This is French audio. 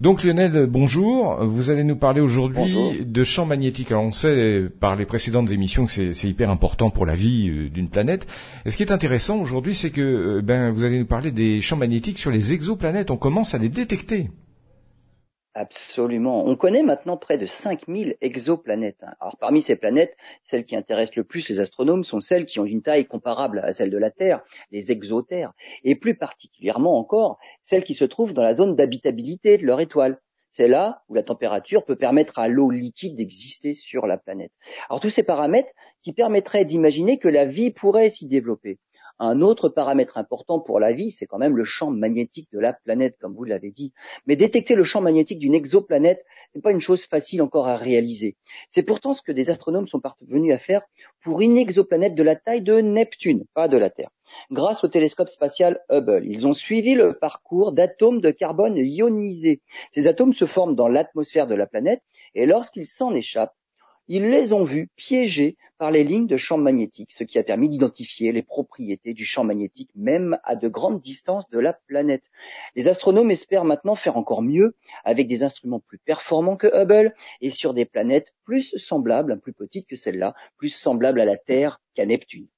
Donc Lionel, bonjour. Vous allez nous parler aujourd'hui de champs magnétiques. Alors on sait par les précédentes émissions que c'est hyper important pour la vie euh, d'une planète. Et ce qui est intéressant aujourd'hui, c'est que euh, ben, vous allez nous parler des champs magnétiques sur les exoplanètes. On commence à les détecter. Absolument. On connaît maintenant près de 5000 exoplanètes. Hein. Alors parmi ces planètes, celles qui intéressent le plus les astronomes sont celles qui ont une taille comparable à celle de la Terre, les exotères, et plus particulièrement encore celles qui se trouvent dans la zone d'habitabilité de leur étoile. C'est là où la température peut permettre à l'eau liquide d'exister sur la planète. Alors tous ces paramètres qui permettraient d'imaginer que la vie pourrait s'y développer. Un autre paramètre important pour la vie, c'est quand même le champ magnétique de la planète, comme vous l'avez dit. Mais détecter le champ magnétique d'une exoplanète n'est pas une chose facile encore à réaliser. C'est pourtant ce que des astronomes sont parvenus à faire pour une exoplanète de la taille de Neptune, pas de la Terre. Grâce au télescope spatial Hubble, ils ont suivi le parcours d'atomes de carbone ionisés. Ces atomes se forment dans l'atmosphère de la planète et lorsqu'ils s'en échappent, ils les ont vus piégés par les lignes de champ magnétique, ce qui a permis d'identifier les propriétés du champ magnétique même à de grandes distances de la planète. Les astronomes espèrent maintenant faire encore mieux avec des instruments plus performants que Hubble et sur des planètes plus semblables, plus petites que celle-là, plus semblables à la Terre qu'à Neptune.